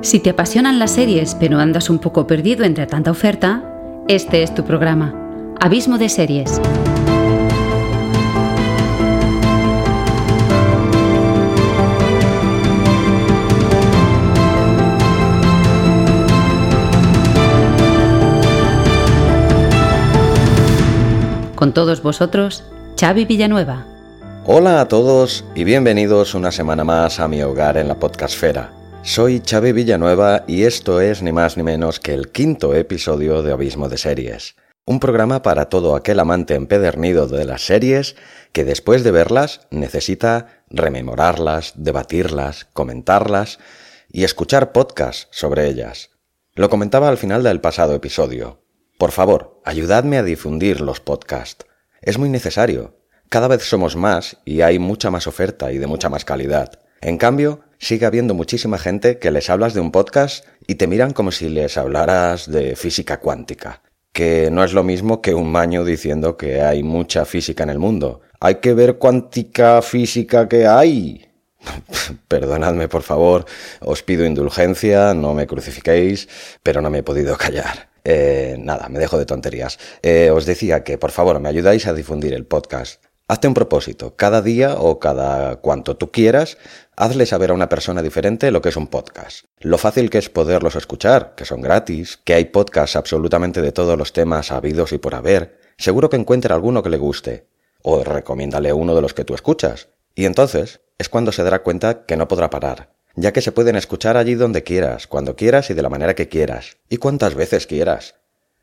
Si te apasionan las series pero andas un poco perdido entre tanta oferta, este es tu programa. Abismo de series. Con todos vosotros, Xavi Villanueva. Hola a todos y bienvenidos una semana más a mi hogar en la podcastfera. Soy Xavi Villanueva y esto es ni más ni menos que el quinto episodio de Abismo de Series. Un programa para todo aquel amante empedernido de las series que después de verlas necesita rememorarlas, debatirlas, comentarlas y escuchar podcasts sobre ellas. Lo comentaba al final del pasado episodio. Por favor, ayudadme a difundir los podcasts. Es muy necesario. Cada vez somos más y hay mucha más oferta y de mucha más calidad. En cambio, sigue habiendo muchísima gente que les hablas de un podcast y te miran como si les hablaras de física cuántica, que no es lo mismo que un maño diciendo que hay mucha física en el mundo. Hay que ver cuántica física que hay. Perdonadme, por favor, os pido indulgencia, no me crucifiquéis, pero no me he podido callar. Eh, nada, me dejo de tonterías. Eh, os decía que por favor me ayudáis a difundir el podcast. Hazte un propósito, cada día o cada cuanto tú quieras, hazle saber a una persona diferente lo que es un podcast. Lo fácil que es poderlos escuchar, que son gratis, que hay podcasts absolutamente de todos los temas habidos y por haber. Seguro que encuentre alguno que le guste. O recomiéndale uno de los que tú escuchas. Y entonces es cuando se dará cuenta que no podrá parar, ya que se pueden escuchar allí donde quieras, cuando quieras y de la manera que quieras, y cuantas veces quieras.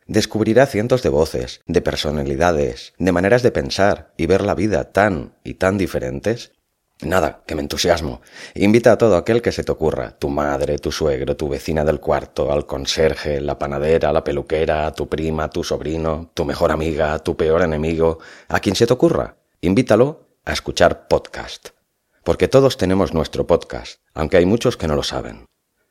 Descubrirá cientos de voces, de personalidades, de maneras de pensar y ver la vida tan y tan diferentes. Nada, que me entusiasmo. Invita a todo aquel que se te ocurra, tu madre, tu suegro, tu vecina del cuarto, al conserje, la panadera, la peluquera, tu prima, tu sobrino, tu mejor amiga, tu peor enemigo, a quien se te ocurra. Invítalo a escuchar podcast porque todos tenemos nuestro podcast, aunque hay muchos que no lo saben.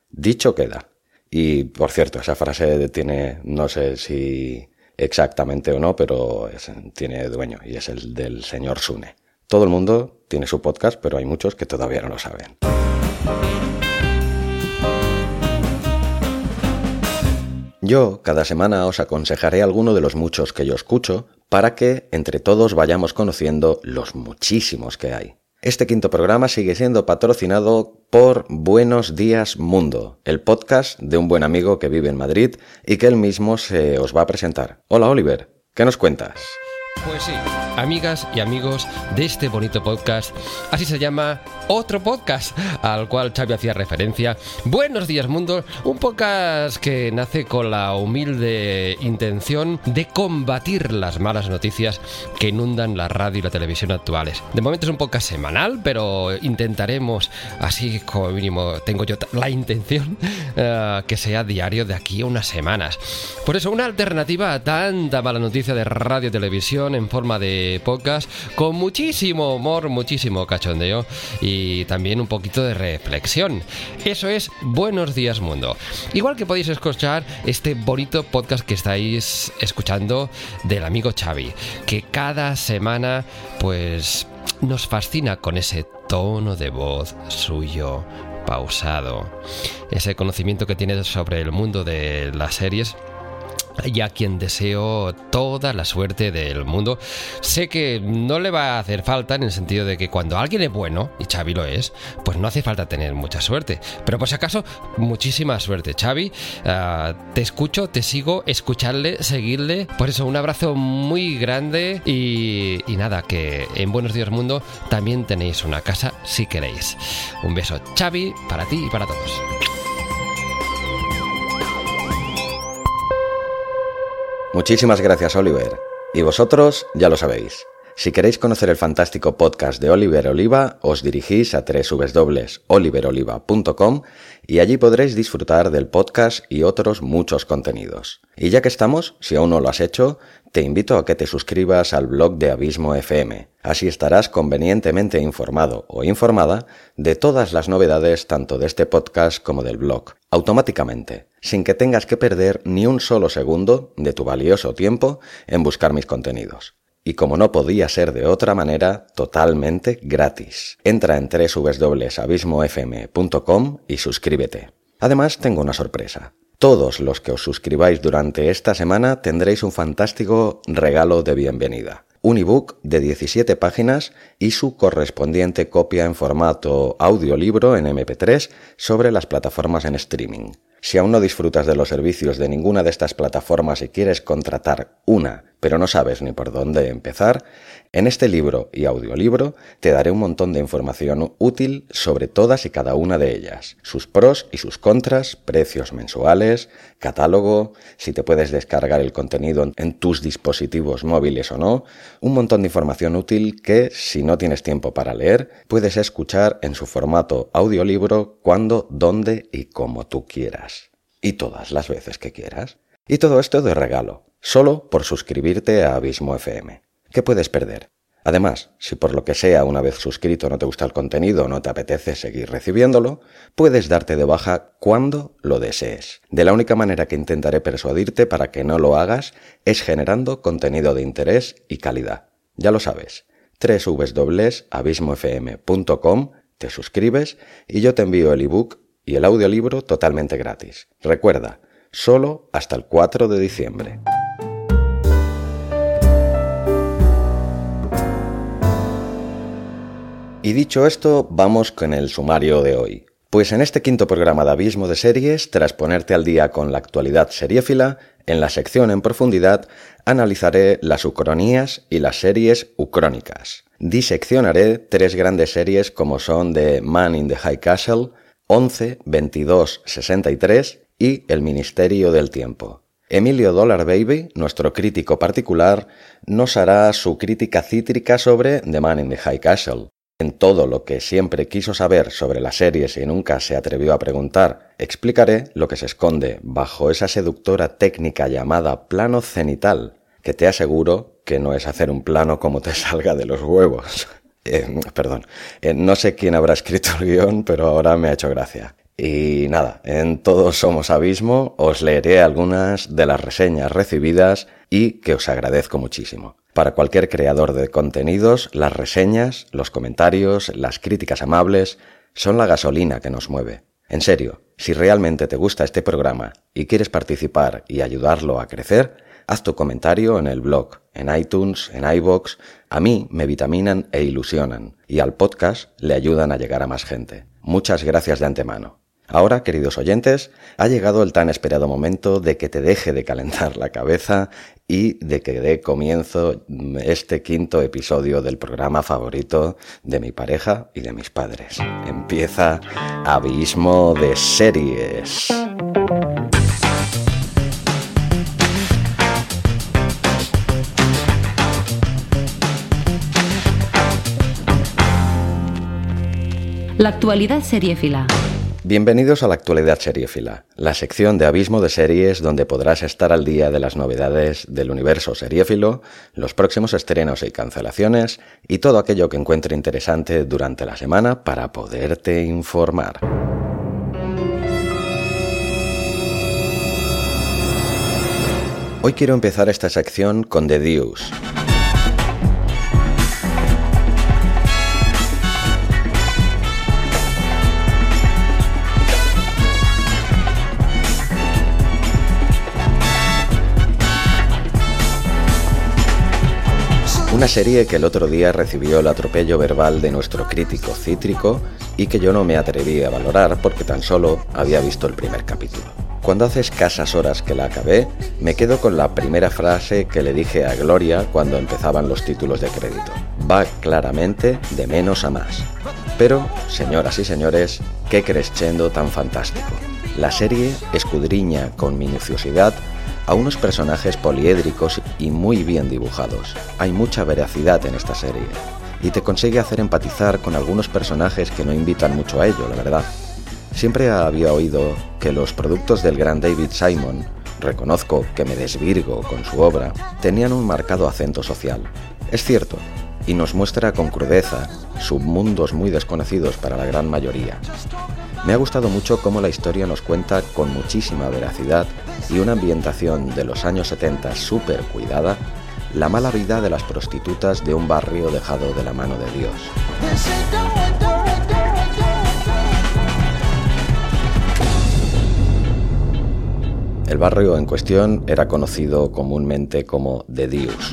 Dicho queda. Y por cierto, esa frase tiene, no sé si exactamente o no, pero tiene dueño y es el del señor Sune. Todo el mundo tiene su podcast, pero hay muchos que todavía no lo saben. Yo cada semana os aconsejaré alguno de los muchos que yo escucho para que entre todos vayamos conociendo los muchísimos que hay. Este quinto programa sigue siendo patrocinado por Buenos Días Mundo, el podcast de un buen amigo que vive en Madrid y que él mismo se os va a presentar. Hola Oliver, ¿qué nos cuentas? Pues sí, amigas y amigos de este bonito podcast, así se llama otro podcast al cual Xavi hacía referencia. Buenos días mundo, un podcast que nace con la humilde intención de combatir las malas noticias que inundan la radio y la televisión actuales. De momento es un podcast semanal, pero intentaremos, así como mínimo tengo yo la intención, uh, que sea diario de aquí a unas semanas. Por eso, una alternativa a tanta mala noticia de radio y televisión en forma de podcast con muchísimo humor, muchísimo cachondeo y también un poquito de reflexión. Eso es Buenos Días Mundo. Igual que podéis escuchar este bonito podcast que estáis escuchando del amigo Xavi, que cada semana pues nos fascina con ese tono de voz suyo pausado, ese conocimiento que tiene sobre el mundo de las series y a quien deseo toda la suerte del mundo. Sé que no le va a hacer falta en el sentido de que cuando alguien es bueno, y Xavi lo es, pues no hace falta tener mucha suerte. Pero por si acaso, muchísima suerte, Xavi. Uh, te escucho, te sigo, escucharle, seguirle. Por eso, un abrazo muy grande y, y nada, que en Buenos Días Mundo también tenéis una casa si queréis. Un beso, Xavi, para ti y para todos. Muchísimas gracias, Oliver. Y vosotros ya lo sabéis. Si queréis conocer el fantástico podcast de Oliver Oliva, os dirigís a www.oliveroliva.com y allí podréis disfrutar del podcast y otros muchos contenidos. Y ya que estamos, si aún no lo has hecho, te invito a que te suscribas al blog de Abismo FM. Así estarás convenientemente informado o informada de todas las novedades tanto de este podcast como del blog, automáticamente, sin que tengas que perder ni un solo segundo de tu valioso tiempo en buscar mis contenidos. Y como no podía ser de otra manera, totalmente gratis. Entra en www.abismofm.com y suscríbete. Además, tengo una sorpresa. Todos los que os suscribáis durante esta semana tendréis un fantástico regalo de bienvenida. Un ebook de 17 páginas y su correspondiente copia en formato audiolibro en MP3 sobre las plataformas en streaming. Si aún no disfrutas de los servicios de ninguna de estas plataformas y quieres contratar una, pero no sabes ni por dónde empezar, en este libro y audiolibro te daré un montón de información útil sobre todas y cada una de ellas, sus pros y sus contras, precios mensuales, catálogo, si te puedes descargar el contenido en tus dispositivos móviles o no, un montón de información útil que, si no tienes tiempo para leer, puedes escuchar en su formato audiolibro cuando, dónde y como tú quieras y todas las veces que quieras. Y todo esto de regalo, solo por suscribirte a Abismo FM. ¿Qué puedes perder? Además, si por lo que sea una vez suscrito no te gusta el contenido o no te apetece seguir recibiéndolo, puedes darte de baja cuando lo desees. De la única manera que intentaré persuadirte para que no lo hagas es generando contenido de interés y calidad. Ya lo sabes, www.abismofm.com, te suscribes y yo te envío el ebook y el audiolibro totalmente gratis. Recuerda, solo hasta el 4 de diciembre. Y dicho esto, vamos con el sumario de hoy. Pues en este quinto programa de Abismo de Series, tras ponerte al día con la actualidad seriéfila, en la sección en profundidad analizaré las ucronías y las series ucrónicas. Diseccionaré tres grandes series como son The Man in the High Castle, 11 22 63 y El Ministerio del Tiempo. Emilio Dollar Baby, nuestro crítico particular, nos hará su crítica cítrica sobre The Man in the High Castle. En todo lo que siempre quiso saber sobre las series y nunca se atrevió a preguntar, explicaré lo que se esconde bajo esa seductora técnica llamada plano cenital, que te aseguro que no es hacer un plano como te salga de los huevos. Eh, perdón, eh, no sé quién habrá escrito el guion, pero ahora me ha hecho gracia. Y nada, en Todos Somos Abismo os leeré algunas de las reseñas recibidas y que os agradezco muchísimo. Para cualquier creador de contenidos, las reseñas, los comentarios, las críticas amables son la gasolina que nos mueve. En serio, si realmente te gusta este programa y quieres participar y ayudarlo a crecer, haz tu comentario en el blog, en iTunes, en iBox. A mí me vitaminan e ilusionan y al podcast le ayudan a llegar a más gente. Muchas gracias de antemano. Ahora, queridos oyentes, ha llegado el tan esperado momento de que te deje de calentar la cabeza y de que dé comienzo este quinto episodio del programa favorito de mi pareja y de mis padres. Empieza Abismo de Series. La actualidad seriéfila. Bienvenidos a la actualidad seriéfila, la sección de Abismo de Series donde podrás estar al día de las novedades del universo seriéfilo, los próximos estrenos y cancelaciones y todo aquello que encuentre interesante durante la semana para poderte informar. Hoy quiero empezar esta sección con The Deuce. Una serie que el otro día recibió el atropello verbal de nuestro crítico cítrico y que yo no me atreví a valorar porque tan solo había visto el primer capítulo. Cuando hace escasas horas que la acabé, me quedo con la primera frase que le dije a Gloria cuando empezaban los títulos de crédito. Va claramente de menos a más. Pero, señoras y señores, qué crescendo tan fantástico. La serie escudriña con minuciosidad a unos personajes poliédricos y muy bien dibujados. Hay mucha veracidad en esta serie y te consigue hacer empatizar con algunos personajes que no invitan mucho a ello, la verdad. Siempre había oído que los productos del gran David Simon, reconozco que me desvirgo con su obra, tenían un marcado acento social. Es cierto, y nos muestra con crudeza submundos muy desconocidos para la gran mayoría. Me ha gustado mucho cómo la historia nos cuenta con muchísima veracidad y una ambientación de los años 70 súper cuidada la mala vida de las prostitutas de un barrio dejado de la mano de Dios. El barrio en cuestión era conocido comúnmente como The Deus.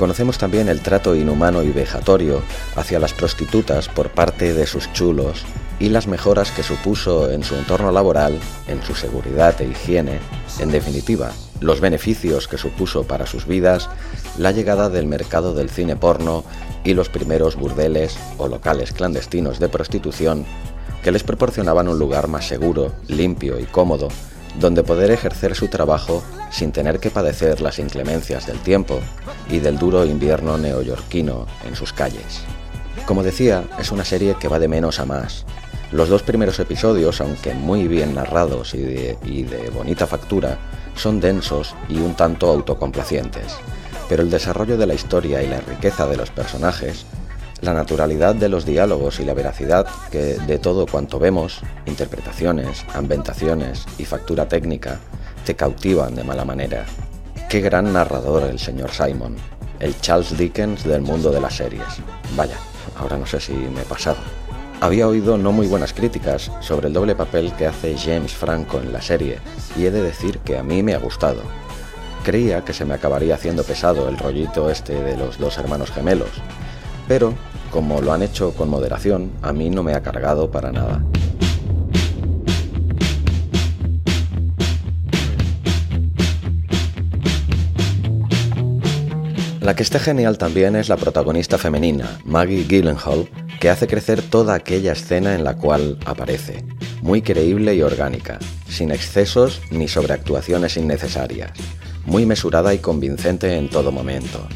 Conocemos también el trato inhumano y vejatorio hacia las prostitutas por parte de sus chulos y las mejoras que supuso en su entorno laboral, en su seguridad e higiene, en definitiva, los beneficios que supuso para sus vidas la llegada del mercado del cine porno y los primeros burdeles o locales clandestinos de prostitución que les proporcionaban un lugar más seguro, limpio y cómodo donde poder ejercer su trabajo sin tener que padecer las inclemencias del tiempo y del duro invierno neoyorquino en sus calles. Como decía, es una serie que va de menos a más. Los dos primeros episodios, aunque muy bien narrados y de, bonita factura, son densos y un tanto autocomplacientes, pero el desarrollo de la historia y la riqueza de los personajes la naturalidad de los diálogos y la veracidad que de todo cuanto vemos, interpretaciones, ambientaciones y factura técnica, te cautivan de mala manera. Qué gran narrador el señor Simon, el Charles Dickens del mundo de las series. Vaya, ahora no sé si me he pasado. Había oído no muy buenas críticas sobre el doble papel que hace James Franco en la serie, y he de decir que a mí me ha gustado. Creía que se me acabaría haciendo pesado el rollito este de los dos hermanos gemelos, pero como lo han hecho con moderación, a mí no me ha cargado para nada. La que está genial también es la protagonista femenina, Maggie Gyllenhaal, que hace crecer toda aquella escena en la cual aparece, muy creíble y orgánica, sin excesos ni sobreactuaciones innecesarias, muy mesurada y convincente en todo momento,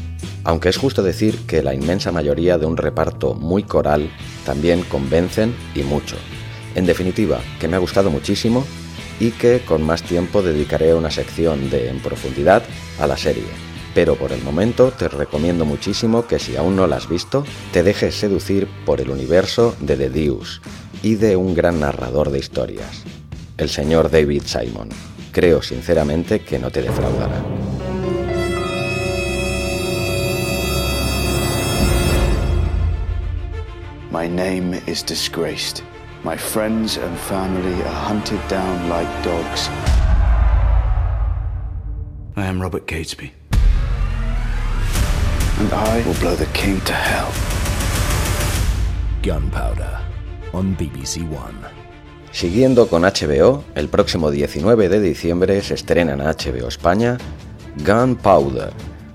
aunque es justo decir que la inmensa mayoría de un reparto muy coral también convencen y mucho. En definitiva, que me ha gustado muchísimo y que con más tiempo dedicaré una sección de en profundidad a la serie. Pero por el momento te recomiendo muchísimo que si aún no la has visto, te dejes seducir por el universo de The Deuce y de un gran narrador de historias, el señor David Simon. Creo sinceramente que no te defraudará. My name is disgraced. My friends and family are hunted down like dogs. I am Robert Catesby. And I will blow the king to hell. Gunpowder on BBC One. Siguiendo con HBO, el próximo 19 de diciembre se estrena en HBO España Gunpowder,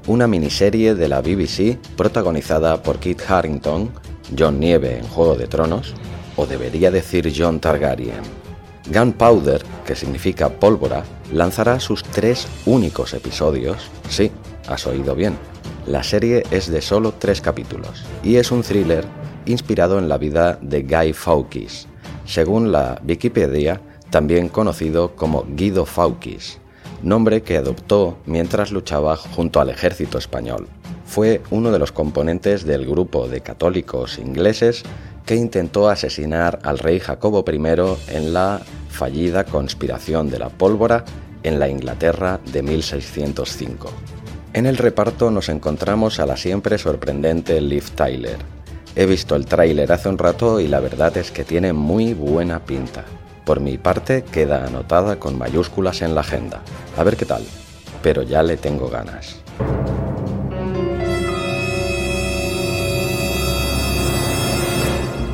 una miniserie de la BBC protagonizada por Kit Harrington, John Nieve en Juego de Tronos, o debería decir John Targaryen. Gunpowder, que significa pólvora, lanzará sus tres únicos episodios. Sí, has oído bien. La serie es de solo tres capítulos y es un thriller inspirado en la vida de Guy Fawkes, según la Wikipedia, también conocido como Guido Fawkes, nombre que adoptó mientras luchaba junto al ejército español fue uno de los componentes del grupo de católicos ingleses que intentó asesinar al rey Jacobo I en la fallida conspiración de la pólvora en la Inglaterra de 1605. En el reparto nos encontramos a la siempre sorprendente Liv Tyler. He visto el tráiler hace un rato y la verdad es que tiene muy buena pinta. Por mi parte queda anotada con mayúsculas en la agenda. A ver qué tal. Pero ya le tengo ganas.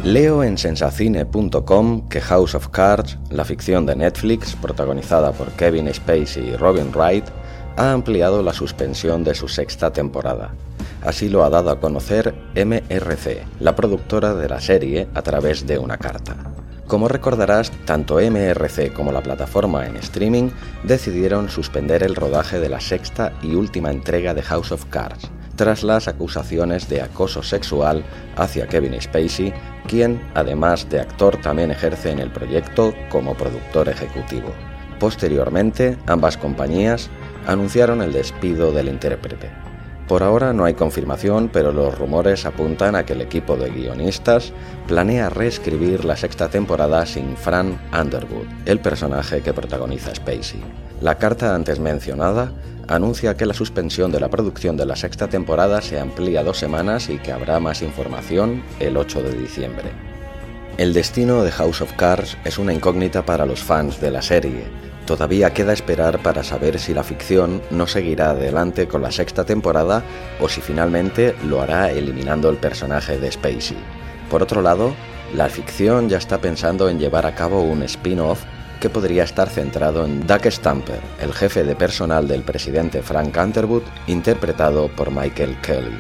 Leo en sensacine.com que House of Cards, la ficción de Netflix protagonizada por Kevin Spacey y Robin Wright, ha ampliado la suspensión de su sexta temporada. Así lo ha dado a conocer MRC, la productora de la serie, a través de una carta. Como recordarás, tanto MRC como la plataforma en streaming decidieron suspender el rodaje de la sexta y última entrega de House of Cards, tras las acusaciones de acoso sexual hacia Kevin Spacey, quien, además de actor, también ejerce en el proyecto como productor ejecutivo. Posteriormente, ambas compañías anunciaron el despido del intérprete. Por ahora no hay confirmación, pero los rumores apuntan a que el equipo de guionistas planea reescribir la sexta temporada sin Fran Underwood, el personaje que protagoniza Spacey. La carta antes mencionada anuncia que la suspensión de la producción de la sexta temporada se amplía dos semanas y que habrá más información el 8 de diciembre. El destino de House of Cards es una incógnita para los fans de la serie. Todavía queda esperar para saber si la ficción no seguirá adelante con la sexta temporada o si finalmente lo hará eliminando el personaje de Spacey. Por otro lado, la ficción ya está pensando en llevar a cabo un spin-off que podría estar centrado en Doug Stamper, el jefe de personal del presidente Frank Underwood, interpretado por Michael Kelly.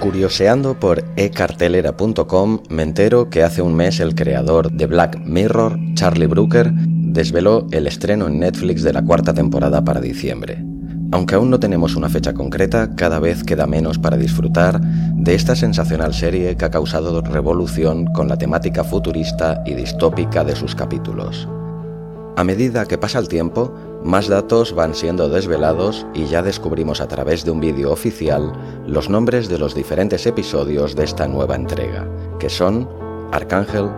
Curioseando por ecartelera.com me entero que hace un mes el creador de Black Mirror, Charlie Brooker, desveló el estreno en Netflix de la cuarta temporada para diciembre. Aunque aún no tenemos una fecha concreta, cada vez queda menos para disfrutar de esta sensacional serie que ha causado revolución con la temática futurista y distópica de sus capítulos. A medida que pasa el tiempo, más datos van siendo desvelados y ya descubrimos a través de un vídeo oficial los nombres de los diferentes episodios de esta nueva entrega, que son Arcángel,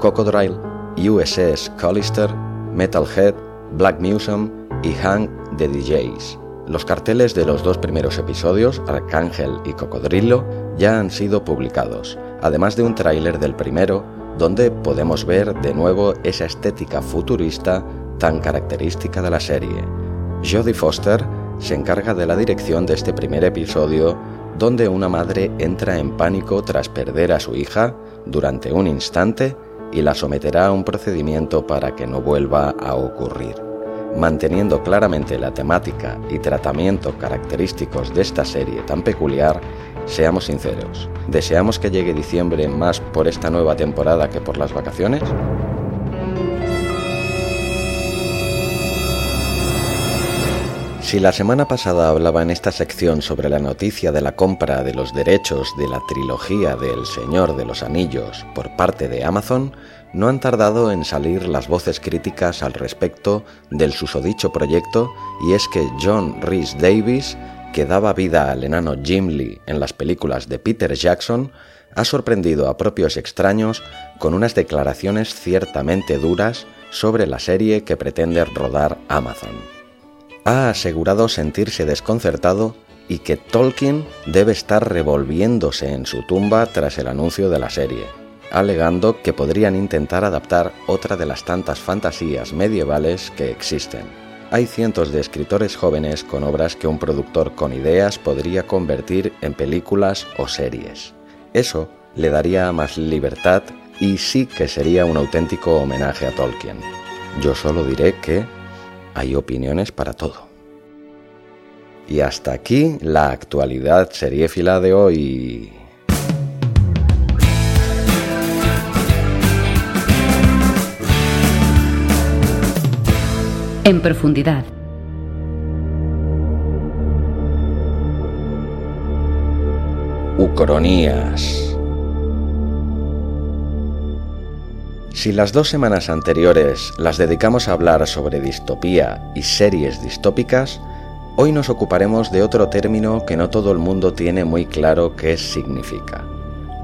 Cocodrile, USS Callister, Metalhead, Black Museum y Hank the DJs. Los carteles de los dos primeros episodios, Arcángel y Cocodrilo, ya han sido publicados, además de un tráiler del primero, donde podemos ver de nuevo esa estética futurista tan característica de la serie. Jodie Foster se encarga de la dirección de este primer episodio, donde una madre entra en pánico tras perder a su hija durante un instante y la someterá a un procedimiento para que no vuelva a ocurrir. Manteniendo claramente la temática y tratamiento característicos de esta serie tan peculiar, seamos sinceros, ¿deseamos que llegue diciembre más por esta nueva temporada que por las vacaciones? Si la semana pasada hablaba en esta sección sobre la noticia de la compra de los derechos de la trilogía del Señor de los Anillos por parte de Amazon, no han tardado en salir las voces críticas al respecto del susodicho proyecto y es que John Rhys Davis, que daba vida al enano Jim Lee en las películas de Peter Jackson, ha sorprendido a propios extraños con unas declaraciones ciertamente duras sobre la serie que pretende rodar Amazon. Ha asegurado sentirse desconcertado y que Tolkien debe estar revolviéndose en su tumba tras el anuncio de la serie, alegando que podrían intentar adaptar otra de las tantas fantasías medievales que existen. Hay cientos de escritores jóvenes con obras que un productor con ideas podría convertir en películas o series. Eso le daría más libertad y sí que sería un auténtico homenaje a Tolkien. Yo solo diré que hay opiniones para todo. Y hasta aquí la actualidad seriéfila de hoy. En profundidad. Ucronías. Si las dos semanas anteriores las dedicamos a hablar sobre distopía y series distópicas, hoy nos ocuparemos de otro término que no todo el mundo tiene muy claro qué significa.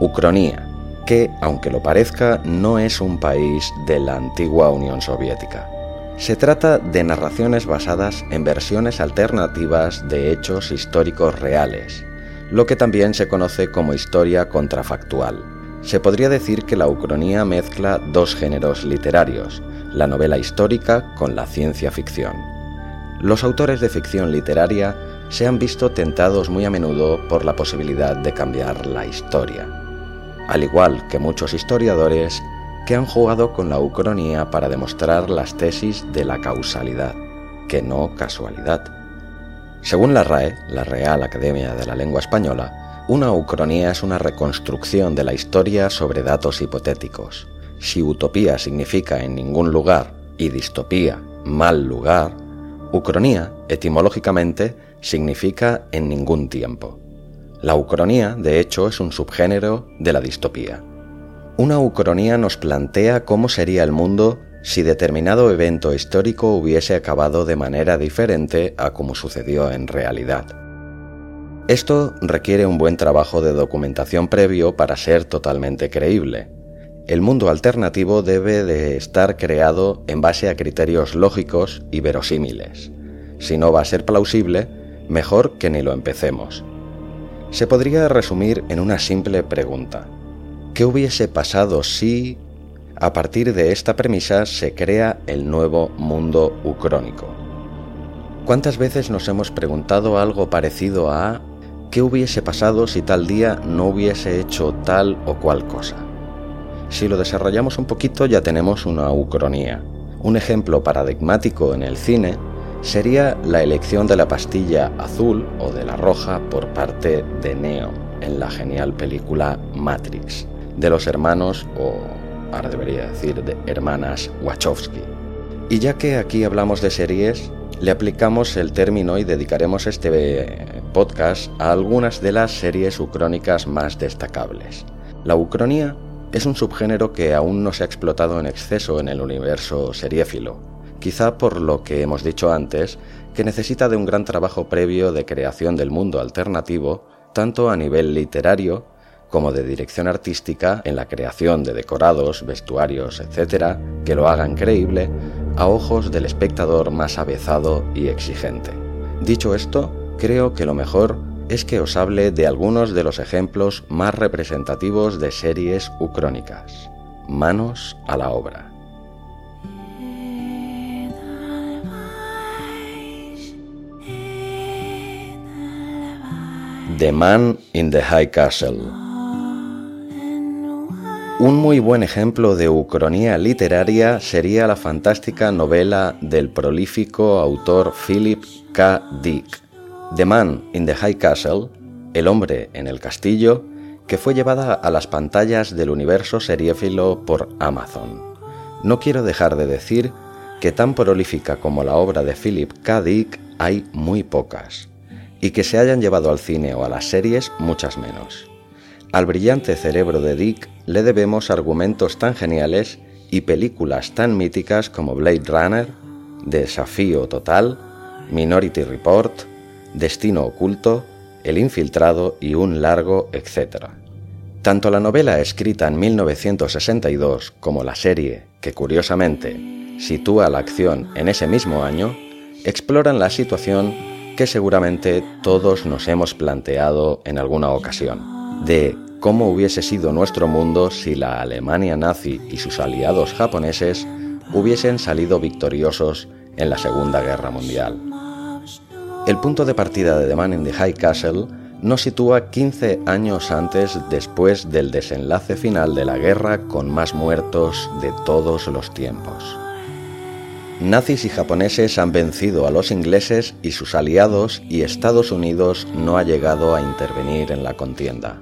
Ucronía, que, aunque lo parezca, no es un país de la antigua Unión Soviética. Se trata de narraciones basadas en versiones alternativas de hechos históricos reales, lo que también se conoce como historia contrafactual. Se podría decir que la ucronía mezcla dos géneros literarios, la novela histórica con la ciencia ficción. Los autores de ficción literaria se han visto tentados muy a menudo por la posibilidad de cambiar la historia, al igual que muchos historiadores que han jugado con la ucronía para demostrar las tesis de la causalidad, que no casualidad. Según la RAE, la Real Academia de la Lengua Española, una ucronía es una reconstrucción de la historia sobre datos hipotéticos. Si utopía significa en ningún lugar y distopía mal lugar, ucronía, etimológicamente, significa en ningún tiempo. La ucronía, de hecho, es un subgénero de la distopía. Una ucronía nos plantea cómo sería el mundo si determinado evento histórico hubiese acabado de manera diferente a como sucedió en realidad. Esto requiere un buen trabajo de documentación previo para ser totalmente creíble. El mundo alternativo debe de estar creado en base a criterios lógicos y verosímiles. Si no va a ser plausible, mejor que ni lo empecemos. se podría resumir en una simple pregunta. ¿Qué hubiese pasado si, a partir de esta premisa, se crea el nuevo mundo ucrónico? ¿Cuántas veces nos hemos preguntado algo parecido a ¿qué hubiese pasado si tal día no hubiese hecho tal o cual cosa? Si lo desarrollamos un poquito ya tenemos una ucronía. Un ejemplo paradigmático en el cine sería la elección de la pastilla azul o de la roja por parte de Neo en la genial película Matrix, de los hermanos, o ahora debería decir de hermanas Wachowski. Y ya que aquí hablamos de series, le aplicamos el término y dedicaremos este podcast a algunas de las series ucrónicas más destacables. La ucronía es un subgénero que aún no se ha explotado en exceso en el universo seriéfilo, quizá por lo que hemos dicho antes, que necesita de un gran trabajo previo de creación del mundo alternativo, tanto a nivel literario como de dirección artística en la creación de decorados, vestuarios, etc., que lo hagan creíble a ojos del espectador más avezado y exigente. Dicho esto, creo que lo mejor es que os hable de algunos de los ejemplos más representativos de series ucrónicas. Manos a la obra. The Man in the High Castle un muy buen ejemplo de ucronía literaria sería la fantástica novela del prolífico autor Philip K. Dick, The Man in the High Castle, El hombre en el castillo, que fue llevada a las pantallas del universo seriéfilo por Amazon. No quiero dejar de decir que tan prolífica como la obra de Philip K. Dick hay muy pocas, y que se hayan llevado al cine o a las series muchas menos. Al brillante cerebro de Dick le debemos argumentos tan geniales y películas tan míticas como Blade Runner, Desafío Total, Minority Report, Destino Oculto, El Infiltrado y un largo etcétera. Tanto la novela escrita en 1962 como la serie, que curiosamente sitúa la acción en ese mismo año, exploran la situación que seguramente todos nos hemos planteado en alguna ocasión, de cómo hubiese sido nuestro mundo si la Alemania nazi y sus aliados japoneses hubiesen salido victoriosos en la Segunda Guerra Mundial. El punto de partida de The Man in the High Castle nos sitúa 15 años antes después del desenlace final de la guerra con más muertos de todos los tiempos. Nazis y japoneses han vencido a los ingleses y sus aliados y Estados Unidos no ha llegado a intervenir en la contienda.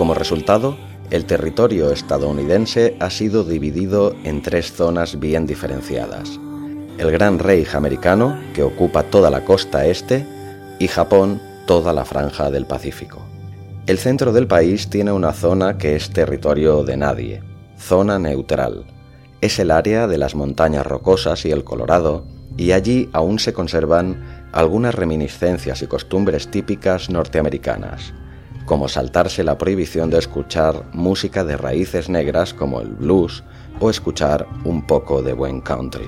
Como resultado, el territorio estadounidense ha sido dividido en tres zonas bien diferenciadas. El Gran Reich americano, que ocupa toda la costa este, y Japón toda la franja del Pacífico. El centro del país tiene una zona que es territorio de nadie, zona neutral. Es el área de las montañas rocosas y el Colorado, y allí aún se conservan algunas reminiscencias y costumbres típicas norteamericanas como saltarse la prohibición de escuchar música de raíces negras como el blues o escuchar un poco de buen country.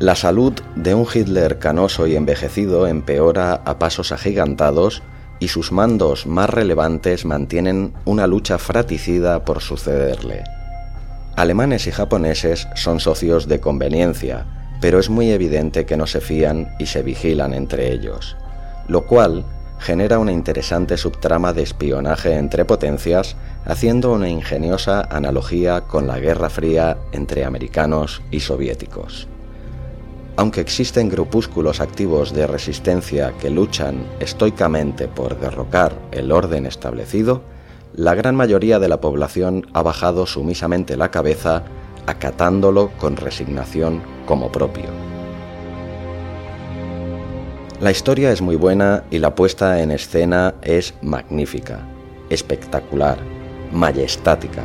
La salud de un Hitler canoso y envejecido empeora a pasos agigantados y sus mandos más relevantes mantienen una lucha fraticida por sucederle. Alemanes y japoneses son socios de conveniencia, pero es muy evidente que no se fían y se vigilan entre ellos, lo cual genera una interesante subtrama de espionaje entre potencias, haciendo una ingeniosa analogía con la Guerra Fría entre americanos y soviéticos. Aunque existen grupúsculos activos de resistencia que luchan estoicamente por derrocar el orden establecido, la gran mayoría de la población ha bajado sumisamente la cabeza, acatándolo con resignación como propio. La historia es muy buena y la puesta en escena es magnífica, espectacular, majestática.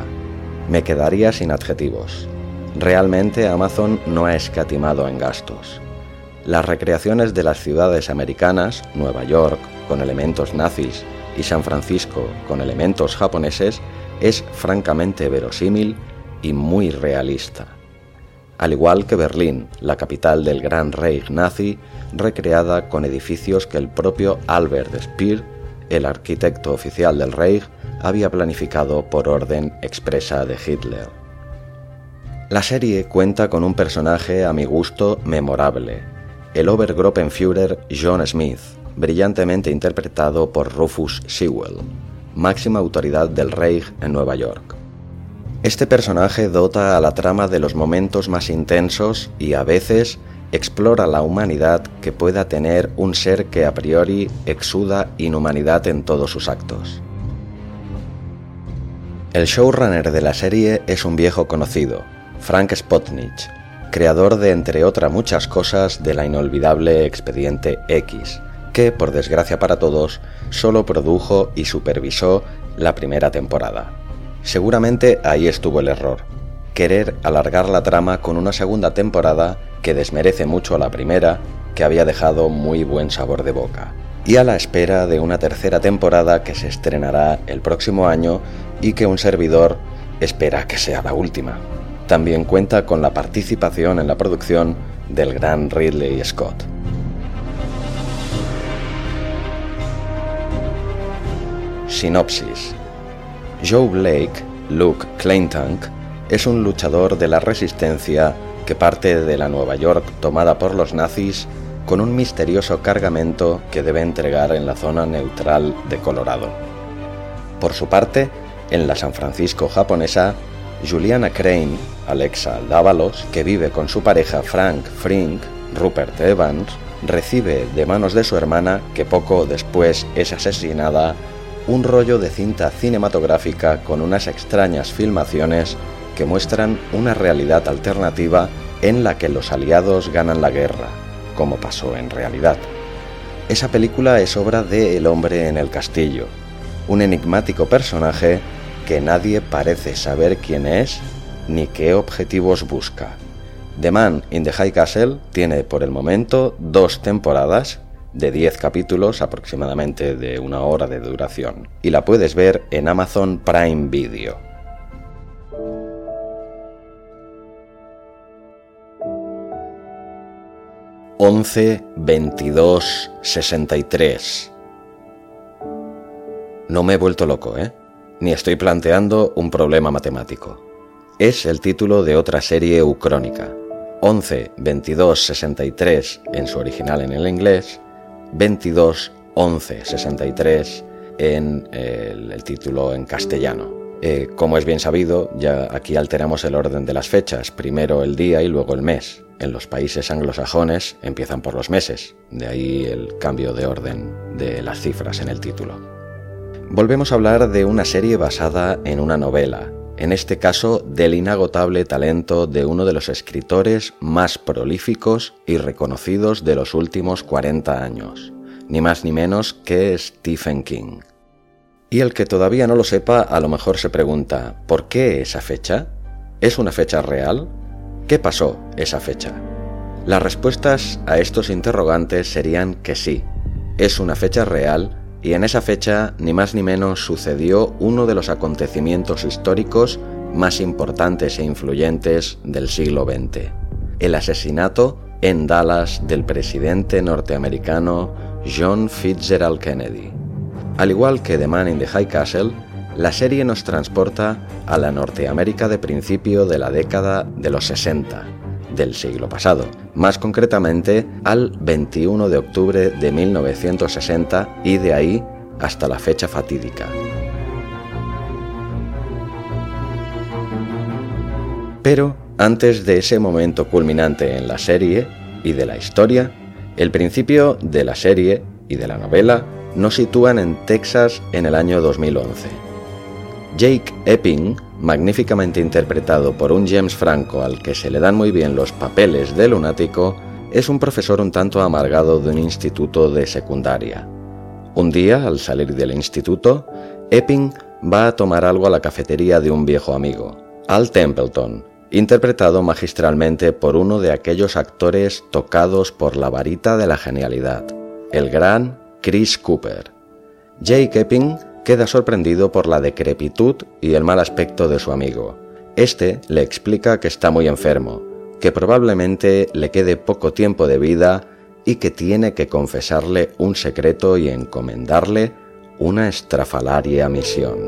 Me quedaría sin adjetivos. Realmente Amazon no ha escatimado en gastos. Las recreaciones de las ciudades americanas, Nueva York con elementos nazis y San Francisco con elementos japoneses, es francamente verosímil y muy realista al igual que Berlín, la capital del Gran Reich nazi, recreada con edificios que el propio Albert Speer el arquitecto oficial del Reich había planificado por orden expresa de Hitler. La serie cuenta con un personaje a mi gusto memorable, el Obergruppenführer John Smith, brillantemente interpretado por Rufus Sewell, máxima autoridad del Reich en Nueva York. Este personaje dota a la trama de los momentos más intensos y a veces explora la humanidad que pueda tener un ser que a priori exuda inhumanidad en todos sus actos. El showrunner de la serie es un viejo conocido, Frank Spotnich, creador de entre otras muchas cosas de la inolvidable Expediente X, que, por desgracia para todos, solo produjo y supervisó la primera temporada. Seguramente ahí estuvo el error, querer alargar la trama con una segunda temporada que desmerece mucho a la primera, que había dejado muy buen sabor de boca. Y a la espera de una tercera temporada que se estrenará el próximo año y que un servidor espera que sea la última. También cuenta con la participación en la producción del gran Ridley Scott. Sinopsis. Joe Blake, Luke Claytank, es un luchador de la resistencia que parte de la Nueva York tomada por los nazis con un misterioso cargamento que debe entregar en la zona neutral de Colorado. Por su parte, en la San Francisco japonesa, Juliana Crane, Alexa Dávalos, que vive con su pareja Frank Frink, Rupert Evans, recibe de manos de su hermana, que poco después es asesinada, un rollo de cinta cinematográfica con unas extrañas filmaciones que muestran una realidad alternativa en la que los aliados ganan la guerra, como pasó en realidad. Esa película es obra de El hombre en el castillo, un enigmático personaje que nadie parece saber quién es ni qué objetivos busca. The Man in the High Castle tiene por el momento dos temporadas de 10 capítulos aproximadamente de una hora de duración y la puedes ver en Amazon Prime Video. 11, 22, 63. No me he vuelto loco, ¿eh? Ni estoy planteando un problema matemático. Es el título de otra serie ucrónica. 11, 22, 63 en su original en el inglés, 22, 11, 63 en el, título en castellano. Eh, como es bien sabido, ya aquí alteramos el orden de las fechas, primero el día y luego el mes. En los países anglosajones empiezan por los meses, de ahí el cambio de orden de las cifras en el título. Volvemos a hablar de una serie basada en una novela, en este caso del inagotable talento de uno de los escritores más prolíficos y reconocidos de los últimos 40 años, ni más ni menos que Stephen King. Y el que todavía no lo sepa a lo mejor se pregunta, ¿por qué esa fecha? ¿Es una fecha real? ¿Qué pasó esa fecha? Las respuestas a estos interrogantes serían que sí, es una fecha real y en esa fecha ni más ni menos sucedió uno de los acontecimientos históricos más importantes e influyentes del siglo XX, el asesinato en Dallas del presidente norteamericano John Fitzgerald Kennedy. Al igual que The Man in the High Castle, la serie nos transporta a la Norteamérica de principio de la década de los 60 del siglo pasado, más concretamente al 21 de octubre de 1960 y de ahí hasta la fecha fatídica. Pero antes de ese momento culminante en la serie y de la historia, el principio de la serie y de la novela nos sitúan en Texas en el año 2011. Jake Epping, magníficamente interpretado por un James Franco al que se le dan muy bien los papeles de lunático, es un profesor un tanto amargado de un instituto de secundaria. Un día, al salir del instituto, Epping va a tomar algo a la cafetería de un viejo amigo, Al Templeton, interpretado magistralmente por uno de aquellos actores tocados por la varita de la genialidad, el gran Chris Cooper. Jake Epping queda sorprendido por la decrepitud y el mal aspecto de su amigo. Este le explica que está muy enfermo, que probablemente le quede poco tiempo de vida y que tiene que confesarle un secreto y encomendarle una estrafalaria misión.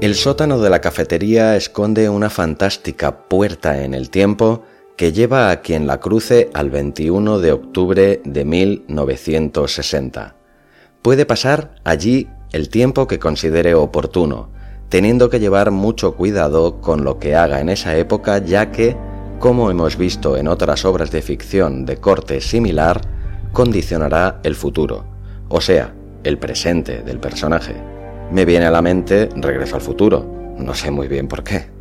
El sótano de la cafetería esconde una fantástica puerta en el tiempo que lleva a quien la cruce al 21 de octubre de 1960. Puede pasar allí el tiempo que considere oportuno, teniendo que llevar mucho cuidado con lo que haga en esa época ya que, como hemos visto en otras obras de ficción de corte similar, condicionará el futuro, o sea, el presente del personaje. Me viene a la mente Regreso al futuro, no sé muy bien por qué.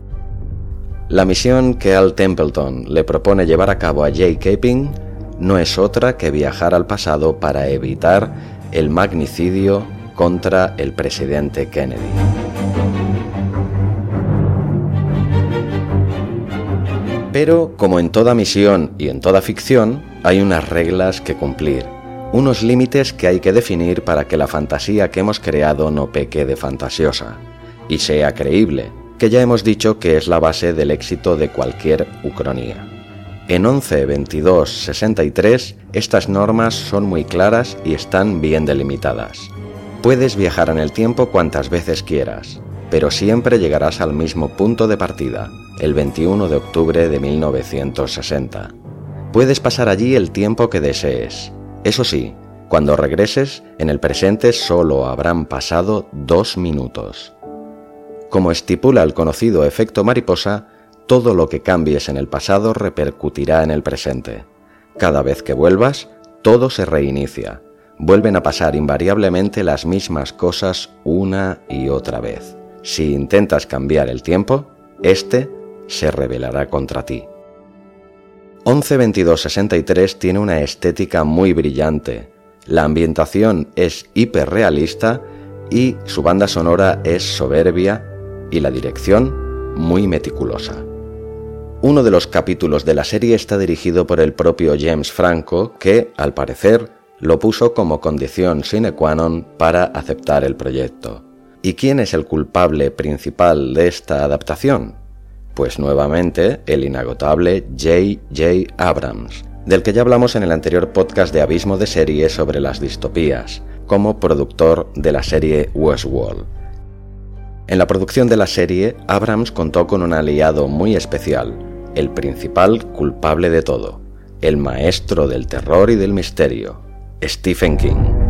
La misión que Al Templeton le propone llevar a cabo a Jay Caping no es otra que viajar al pasado para evitar el magnicidio contra el presidente Kennedy. Pero, como en toda misión y en toda ficción, hay unas reglas que cumplir, unos límites que hay que definir para que la fantasía que hemos creado no peque de fantasiosa y sea creíble, que ya hemos dicho que es la base del éxito de cualquier ucronía. En 11, 22, 63 estas normas son muy claras y están bien delimitadas. Puedes viajar en el tiempo cuantas veces quieras, pero siempre llegarás al mismo punto de partida, el 21 de octubre de 1960. Puedes pasar allí el tiempo que desees. Eso sí, cuando regreses, en el presente solo habrán pasado dos minutos. Como estipula el conocido efecto mariposa, todo lo que cambies en el pasado repercutirá en el presente. Cada vez que vuelvas, todo se reinicia. Vuelven a pasar invariablemente las mismas cosas una y otra vez. Si intentas cambiar el tiempo, este se rebelará contra ti. 112263 tiene una estética muy brillante. La ambientación es hiperrealista y su banda sonora es soberbia y la dirección muy meticulosa. Uno de los capítulos de la serie está dirigido por el propio James Franco, que, al parecer, lo puso como condición sine qua non para aceptar el proyecto. ¿Y quién es el culpable principal de esta adaptación? Pues nuevamente el inagotable J.J. Abrams, del que ya hablamos en el anterior podcast de Abismo de Serie sobre las distopías, como productor de la serie Westworld. En la producción de la serie, Abrams contó con un aliado muy especial, el principal culpable de todo, el maestro del terror y del misterio, Stephen King.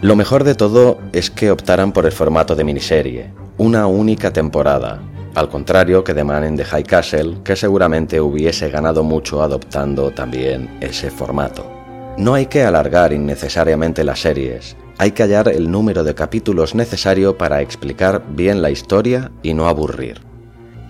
Lo mejor de todo es que optaran por el formato de miniserie, una única temporada, al contrario que The Man in the High Castle, que seguramente hubiese ganado mucho adoptando también ese formato. No hay que alargar innecesariamente las series, hay que hallar el número de capítulos necesario para explicar bien la historia y no aburrir.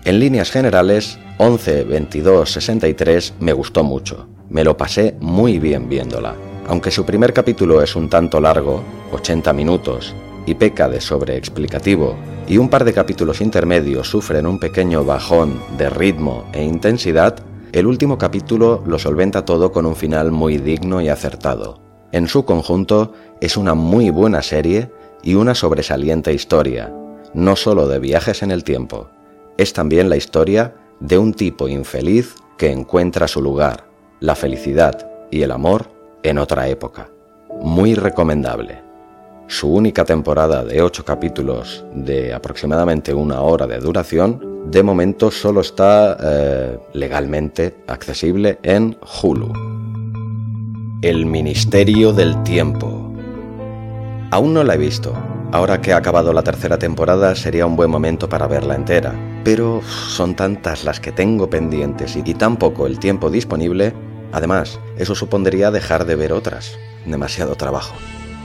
En líneas generales, 11, 22, 63 me gustó mucho, me lo pasé muy bien viéndola. Aunque su primer capítulo es un tanto largo, 80 minutos, y peca de sobreexplicativo, y un par de capítulos intermedios sufren un pequeño bajón de ritmo e intensidad, el último capítulo lo solventa todo con un final muy digno y acertado. En su conjunto, es una muy buena serie y una sobresaliente historia, no solo de viajes en el tiempo, es también la historia de un tipo infeliz que encuentra su lugar, la felicidad y el amor en otra época. Muy recomendable. Su única temporada de 8 capítulos de aproximadamente una hora de duración, de momento solo está eh, legalmente accesible en Hulu. El Ministerio del Tiempo. Aún no la he visto. Ahora que ha acabado la tercera temporada sería un buen momento para verla entera. Pero son tantas las que tengo pendientes y tan poco el tiempo disponible Además, eso supondría dejar de ver otras. Demasiado trabajo.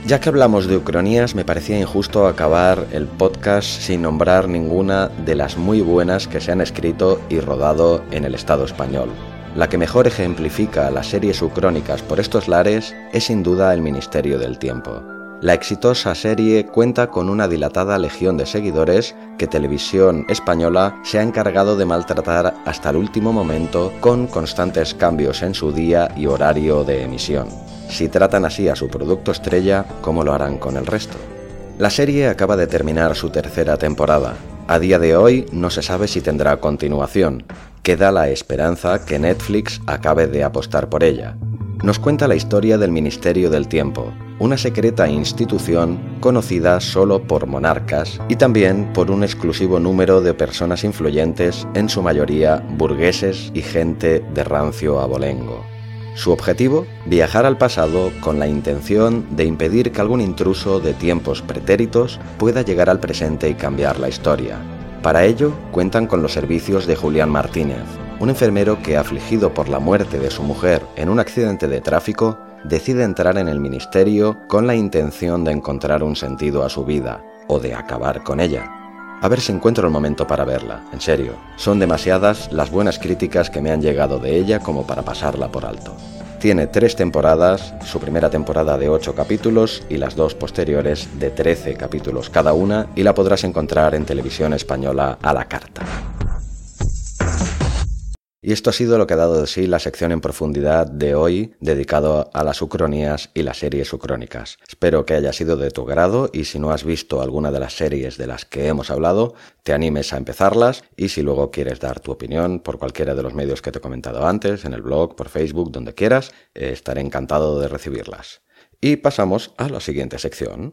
Ya que hablamos de ucronías, me parecía injusto acabar el podcast sin nombrar ninguna de las muy buenas que se han escrito y rodado en el Estado español. La que mejor ejemplifica las series ucrónicas por estos lares es sin duda El Ministerio del Tiempo. La exitosa serie cuenta con una dilatada legión de seguidores que Televisión Española se ha encargado de maltratar hasta el último momento con constantes cambios en su día y horario de emisión. Si tratan así a su producto estrella, ¿cómo lo harán con el resto? La serie acaba de terminar su tercera temporada. A día de hoy no se sabe si tendrá continuación. Queda la esperanza que Netflix acabe de apostar por ella. Nos cuenta la historia del Ministerio del Tiempo, una secreta institución conocida solo por monarcas y también por un exclusivo número de personas influyentes, en su mayoría burgueses y gente de rancio abolengo. Su objetivo, viajar al pasado con la intención de impedir que algún intruso de tiempos pretéritos pueda llegar al presente y cambiar la historia. Para ello, cuentan con los servicios de Julián Martínez, un enfermero que, afligido por la muerte de su mujer en un accidente de tráfico, decide entrar en el ministerio con la intención de encontrar un sentido a su vida o de acabar con ella. A ver si encuentro el momento para verla, en serio. Son demasiadas las buenas críticas que me han llegado de ella como para pasarla por alto. Tiene tres temporadas, su primera temporada de 8 capítulos y las dos posteriores de 13 capítulos cada una y la podrás encontrar en televisión española a la carta. Y esto ha sido lo que ha dado de sí la sección en profundidad de hoy dedicado a las ucronías y las series ucrónicas. Espero que haya sido de tu grado y si no has visto alguna de las series de las que hemos hablado, te animes a empezarlas y si luego quieres dar tu opinión por cualquiera de los medios que te he comentado antes, en el blog, por Facebook, donde quieras, estaré encantado de recibirlas. Y pasamos a la siguiente sección.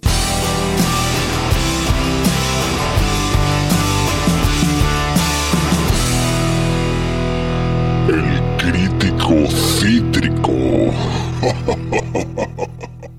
Cítrico.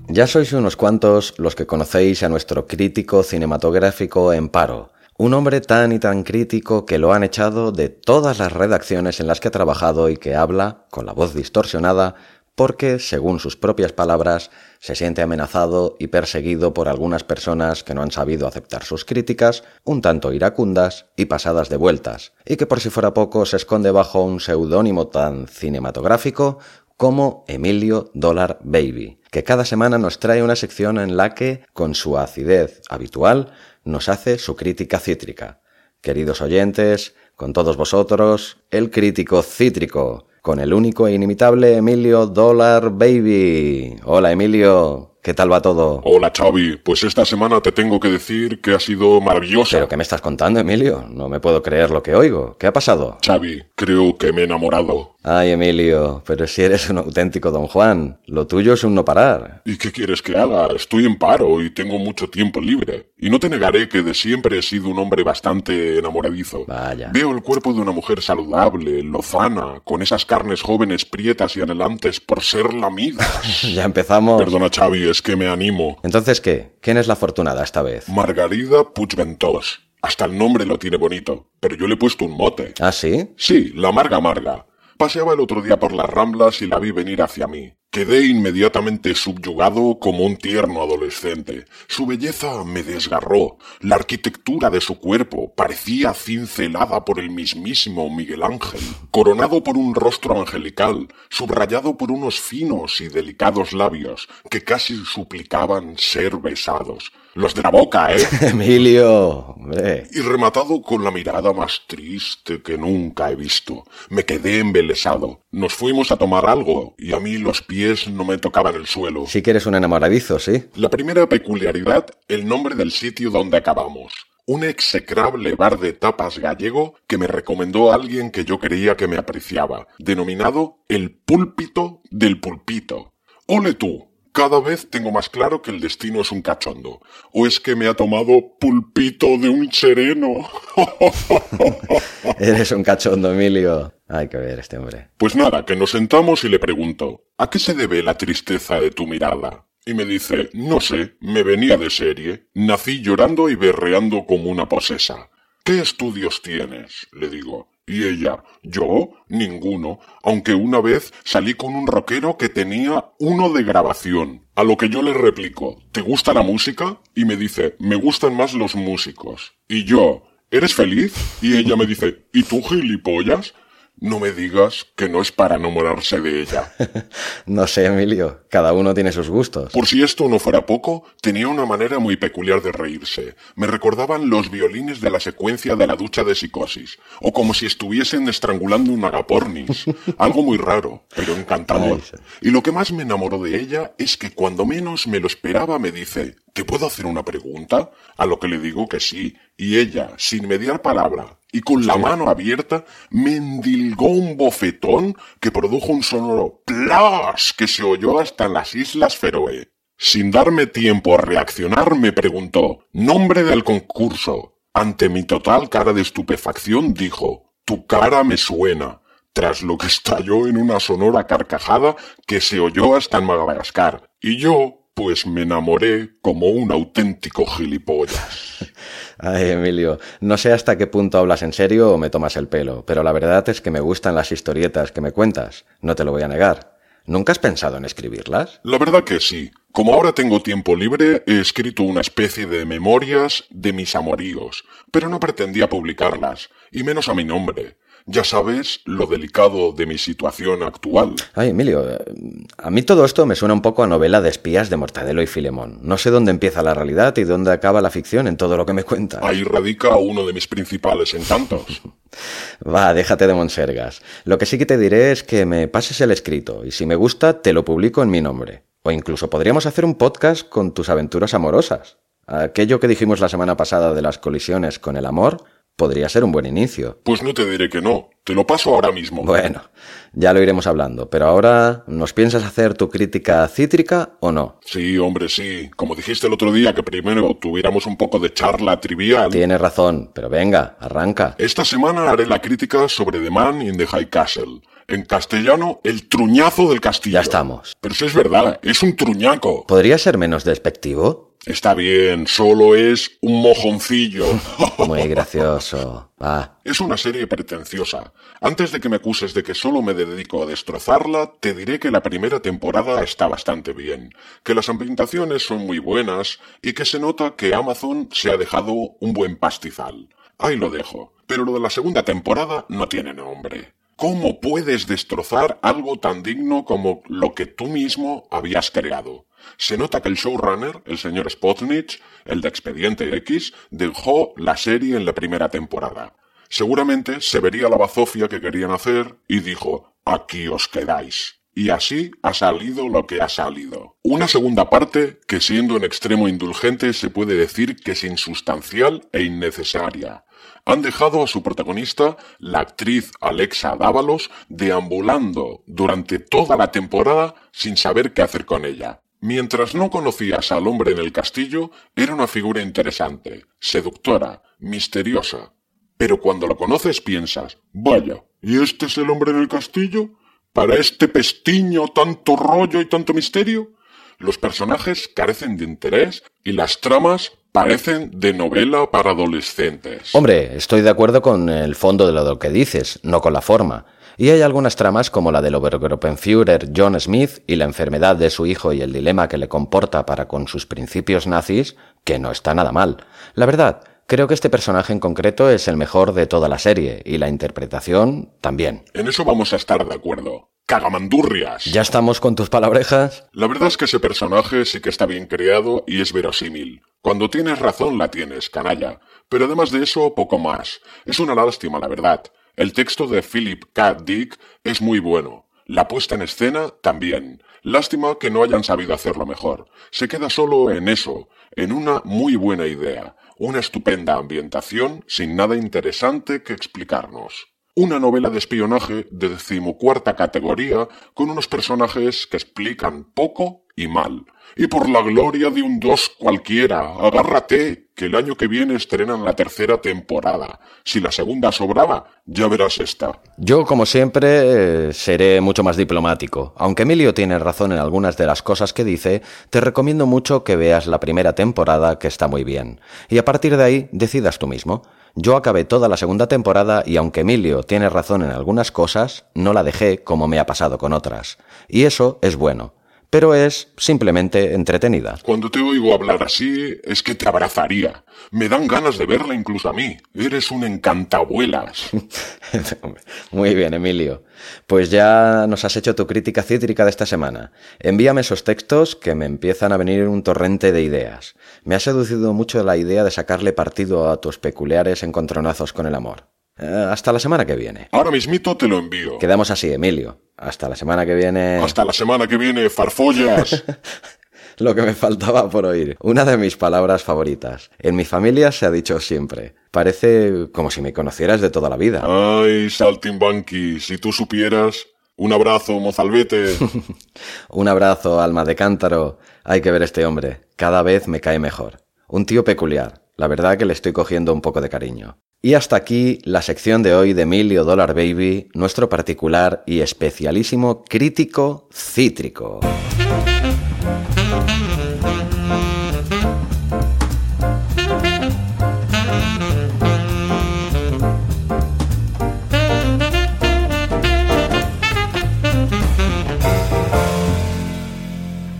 Ya sois unos cuantos los que conocéis a nuestro crítico cinematográfico en paro. Un hombre tan y tan crítico que lo han echado de todas las redacciones en las que ha trabajado y que habla, con la voz distorsionada, porque, según sus propias palabras, se siente amenazado y perseguido por algunas personas que no han sabido aceptar sus críticas, un tanto iracundas y pasadas de vueltas, y que por si fuera poco se esconde bajo un seudónimo tan cinematográfico como Emilio Dollar Baby, que cada semana nos trae una sección en la que, con su acidez habitual, nos hace su crítica cítrica. Queridos oyentes, con todos vosotros, el crítico cítrico, con el único e inimitable Emilio Dollar Baby. Hola Emilio, ¿Qué tal va todo? Hola Xavi, pues esta semana te tengo que decir que ha sido maravillosa. ¿Pero qué me estás contando, Emilio? No me puedo creer lo que oigo. ¿Qué ha pasado? Xavi, creo que me he enamorado. Ay, Emilio, pero si eres un auténtico don Juan, lo tuyo es un no parar. ¿Y qué quieres que haga? Estoy en paro y tengo mucho tiempo libre. Y no te negaré que de siempre he sido un hombre bastante enamoradizo. Vaya. Veo el cuerpo de una mujer saludable, lozana, con esas carnes jóvenes prietas y anhelantes por ser lamidas. ya empezamos. Perdona, Xavi, es que me animo. Entonces, ¿qué? ¿Quién es la afortunada esta vez? Margarida Puigventós. Hasta el nombre lo tiene bonito, pero yo le he puesto un mote. ¿Ah, sí? Sí, la Marga Marga. Paseaba el otro día por las ramblas y la vi venir hacia mí. Quedé inmediatamente subyugado como un tierno adolescente. Su belleza me desgarró. La arquitectura de su cuerpo parecía cincelada por el mismísimo Miguel Ángel, coronado por un rostro angelical, subrayado por unos finos y delicados labios que casi suplicaban ser besados. Los de la boca, ¿eh? Emilio, hombre. Y rematado con la mirada más triste que nunca he visto. Me quedé embelesado. Nos fuimos a tomar algo y a mí los pies no me tocaban el suelo. Sí que eres un enamoradizo, ¿sí? La primera peculiaridad, el nombre del sitio donde acabamos. Un execrable bar de tapas gallego que me recomendó alguien que yo creía que me apreciaba, denominado el púlpito del pulpito. Ole tú, cada vez tengo más claro que el destino es un cachondo. ¿O es que me ha tomado pulpito de un sereno? Eres un cachondo, Emilio. Hay que ver este hombre. Pues nada, que nos sentamos y le pregunto, ¿a qué se debe la tristeza de tu mirada? Y me dice, no sé, me venía de serie. Nací llorando y berreando como una posesa. ¿Qué estudios tienes? le digo. Y ella, yo, ninguno, aunque una vez salí con un rockero que tenía uno de grabación. A lo que yo le replico, ¿te gusta la música? Y me dice, me gustan más los músicos. Y yo, ¿eres feliz? Y ella me dice, ¿y tú gilipollas? No me digas que no es para enamorarse de ella. no sé, Emilio. Cada uno tiene sus gustos. Por si esto no fuera poco, tenía una manera muy peculiar de reírse. Me recordaban los violines de la secuencia de la ducha de psicosis. O como si estuviesen estrangulando un agapornis. Algo muy raro, pero encantador. Y lo que más me enamoró de ella es que cuando menos me lo esperaba me dice, ¿te puedo hacer una pregunta? A lo que le digo que sí, y ella, sin mediar palabra y con la mano abierta, me endilgó un bofetón que produjo un sonoro plas que se oyó hasta en las Islas Feroe. Sin darme tiempo a reaccionar, me preguntó, nombre del concurso. Ante mi total cara de estupefacción dijo, tu cara me suena, tras lo que estalló en una sonora carcajada que se oyó hasta en Madagascar. Y yo, pues me enamoré como un auténtico gilipollas. Ay, Emilio, no sé hasta qué punto hablas en serio o me tomas el pelo, pero la verdad es que me gustan las historietas que me cuentas, no te lo voy a negar. ¿Nunca has pensado en escribirlas? La verdad que sí. Como ahora tengo tiempo libre, he escrito una especie de memorias de mis amoríos, pero no pretendía publicarlas, y menos a mi nombre. Ya sabes lo delicado de mi situación actual. Ay, Emilio, eh, a mí todo esto me suena un poco a novela de espías de Mortadelo y Filemón. No sé dónde empieza la realidad y dónde acaba la ficción en todo lo que me cuentas. Ahí radica uno de mis principales encantos. Va, déjate de monsergas. Lo que sí que te diré es que me pases el escrito y si me gusta te lo publico en mi nombre. O incluso podríamos hacer un podcast con tus aventuras amorosas. Aquello que dijimos la semana pasada de las colisiones con el amor, podría ser un buen inicio. Pues no te diré que no. Te lo paso ahora mismo. Bueno, ya lo iremos hablando. Pero ahora, ¿nos piensas hacer tu crítica cítrica o no? Sí, hombre, sí. Como dijiste el otro día, que primero tuviéramos un poco de charla trivial. Tienes razón, pero venga, arranca. Esta semana haré la crítica sobre The Man in the High Castle. En castellano, el truñazo del castillo. Ya estamos. Pero eso es verdad, es un truñaco. ¿Podría ser menos despectivo? Está bien, solo es un mojoncillo. Muy gracioso. Va. Es una serie pretenciosa. Antes de que me acuses de que solo me dedico a destrozarla, te diré que la primera temporada está bastante bien, que las ambientaciones son muy buenas y que se nota que Amazon se ha dejado un buen pastizal. Ahí lo dejo. Pero lo de la segunda temporada no tiene nombre. ¿Cómo puedes destrozar algo tan digno como lo que tú mismo habías creado? Se nota que el showrunner, el señor Spotnich, el de Expediente X, dejó la serie en la primera temporada. Seguramente se vería la bazofia que querían hacer y dijo, aquí os quedáis. Y así ha salido lo que ha salido. Una segunda parte que siendo en extremo indulgente se puede decir que es insustancial e innecesaria. Han dejado a su protagonista, la actriz Alexa Dávalos, deambulando durante toda la temporada sin saber qué hacer con ella. Mientras no conocías al hombre en el castillo, era una figura interesante, seductora, misteriosa. Pero cuando lo conoces piensas, vaya, ¿y este es el hombre en el castillo? ¿Para este pestiño tanto rollo y tanto misterio? Los personajes carecen de interés y las tramas parecen de novela para adolescentes. Hombre, estoy de acuerdo con el fondo de lo que dices, no con la forma. Y hay algunas tramas como la del Obergruppenführer John Smith y la enfermedad de su hijo y el dilema que le comporta para con sus principios nazis, que no está nada mal. La verdad, creo que este personaje en concreto es el mejor de toda la serie, y la interpretación también. En eso vamos a estar de acuerdo. Cagamandurrias. ¿Ya estamos con tus palabrejas? La verdad es que ese personaje sí que está bien creado y es verosímil. Cuando tienes razón la tienes, canalla. Pero además de eso, poco más. Es una lástima, la verdad. El texto de Philip K. Dick es muy bueno. La puesta en escena también. Lástima que no hayan sabido hacerlo mejor. Se queda solo en eso, en una muy buena idea, una estupenda ambientación sin nada interesante que explicarnos. Una novela de espionaje de decimocuarta categoría con unos personajes que explican poco y mal. Y por la gloria de un dos cualquiera, agárrate, que el año que viene estrenan la tercera temporada. Si la segunda sobraba, ya verás esta. Yo, como siempre, seré mucho más diplomático. Aunque Emilio tiene razón en algunas de las cosas que dice, te recomiendo mucho que veas la primera temporada, que está muy bien. Y a partir de ahí, decidas tú mismo. Yo acabé toda la segunda temporada y aunque Emilio tiene razón en algunas cosas, no la dejé como me ha pasado con otras. Y eso es bueno pero es simplemente entretenida. Cuando te oigo hablar así, es que te abrazaría. Me dan ganas de verla incluso a mí. Eres un encantabuelas. Muy bien, Emilio. Pues ya nos has hecho tu crítica cítrica de esta semana. Envíame esos textos que me empiezan a venir un torrente de ideas. Me ha seducido mucho la idea de sacarle partido a tus peculiares encontronazos con el amor. Eh, hasta la semana que viene. Ahora mismito te lo envío. Quedamos así, Emilio. Hasta la semana que viene. Hasta la semana que viene, farfollas. Lo que me faltaba por oír. Una de mis palabras favoritas. En mi familia se ha dicho siempre. Parece como si me conocieras de toda la vida. Ay, Saltimbanqui, si tú supieras. Un abrazo, mozalbete. Un abrazo, alma de cántaro. Hay que ver este hombre. Cada vez me cae mejor. Un tío peculiar. La verdad que le estoy cogiendo un poco de cariño. Y hasta aquí la sección de hoy de Emilio Dollar Baby, nuestro particular y especialísimo crítico cítrico.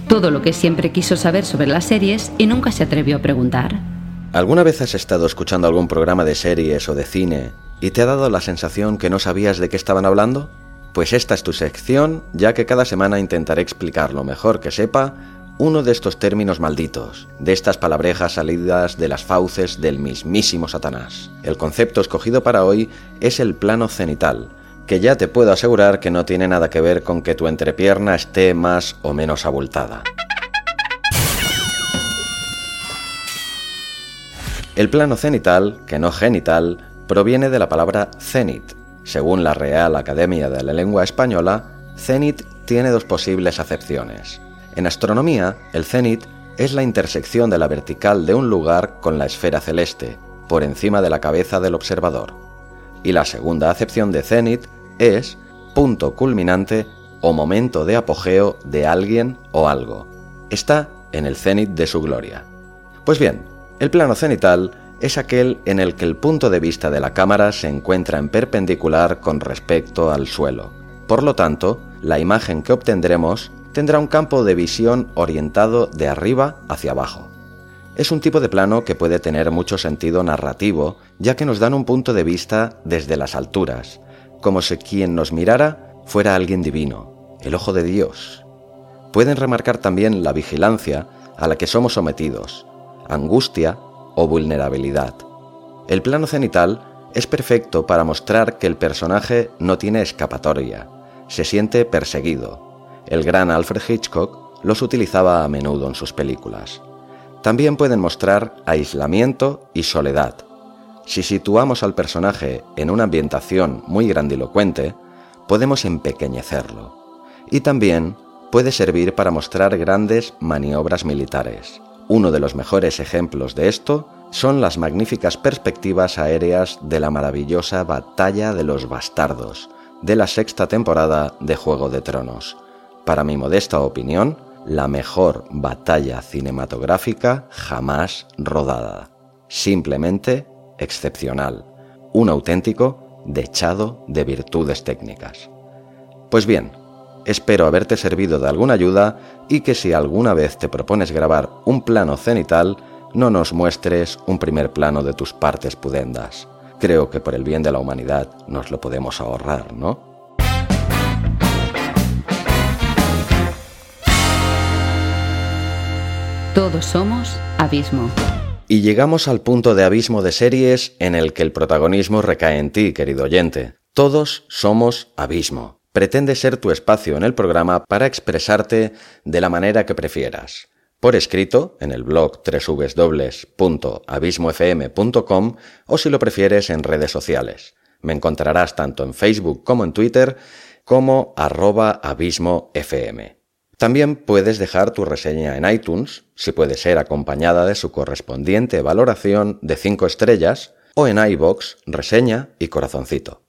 Todo lo que siempre quiso saber sobre las series y nunca se atrevió a preguntar. ¿Alguna vez has estado escuchando algún programa de series o de cine y te ha dado la sensación que no sabías de qué estaban hablando? Pues esta es tu sección, ya que cada semana intentaré explicar lo mejor que sepa uno de estos términos malditos, de estas palabrejas salidas de las fauces del mismísimo Satanás. El concepto escogido para hoy es el plano cenital, que ya te puedo asegurar que no tiene nada que ver con que tu entrepierna esté más o menos abultada. El plano cenital, que no genital, proviene de la palabra cenit. Según la Real Academia de la Lengua Española, cenit tiene dos posibles acepciones. En astronomía, el cenit es la intersección de la vertical de un lugar con la esfera celeste, por encima de la cabeza del observador. Y la segunda acepción de cenit es punto culminante o momento de apogeo de alguien o algo. Está en el cenit de su gloria. Pues bien, el plano cenital es aquel en el que el punto de vista de la cámara se encuentra en perpendicular con respecto al suelo. Por lo tanto, la imagen que obtendremos tendrá un campo de visión orientado de arriba hacia abajo. Es un tipo de plano que puede tener mucho sentido narrativo, ya que nos dan un punto de vista desde las alturas, como si quien nos mirara fuera alguien divino, el ojo de Dios. Pueden remarcar también la vigilancia a la que somos sometidos, angustia o vulnerabilidad. El plano cenital es perfecto para mostrar que el personaje no tiene escapatoria, se siente perseguido. El gran Alfred Hitchcock los utilizaba a menudo en sus películas. También pueden mostrar aislamiento y soledad, si situamos al personaje en una ambientación muy grandilocuente, podemos empequeñecerlo. Y también puede servir para mostrar grandes maniobras militares. Uno de los mejores ejemplos de esto son las magníficas perspectivas aéreas de la maravillosa Batalla de los Bastardos, de la sexta temporada de Juego de Tronos. Para mi modesta opinión, la mejor batalla cinematográfica jamás rodada. Simplemente excepcional, un auténtico dechado de virtudes técnicas. Pues bien, espero haberte servido de alguna ayuda y que si alguna vez te propones grabar un plano cenital, no nos muestres un primer plano de tus partes pudendas. Creo que por el bien de la humanidad nos lo podemos ahorrar, ¿no? Todos somos Abismo. Y llegamos al punto de abismo de series en el que el protagonismo recae en ti, querido oyente. Todos somos abismo. Pretende ser tu espacio en el programa para expresarte de la manera que prefieras. Por escrito, en el blog www.abismofm.com o si lo prefieres en redes sociales. Me encontrarás tanto en Facebook como en Twitter como arroba abismofm. También puedes dejar tu reseña en iTunes, si puede ser acompañada de su correspondiente valoración de 5 estrellas, o en iBox, reseña y corazoncito.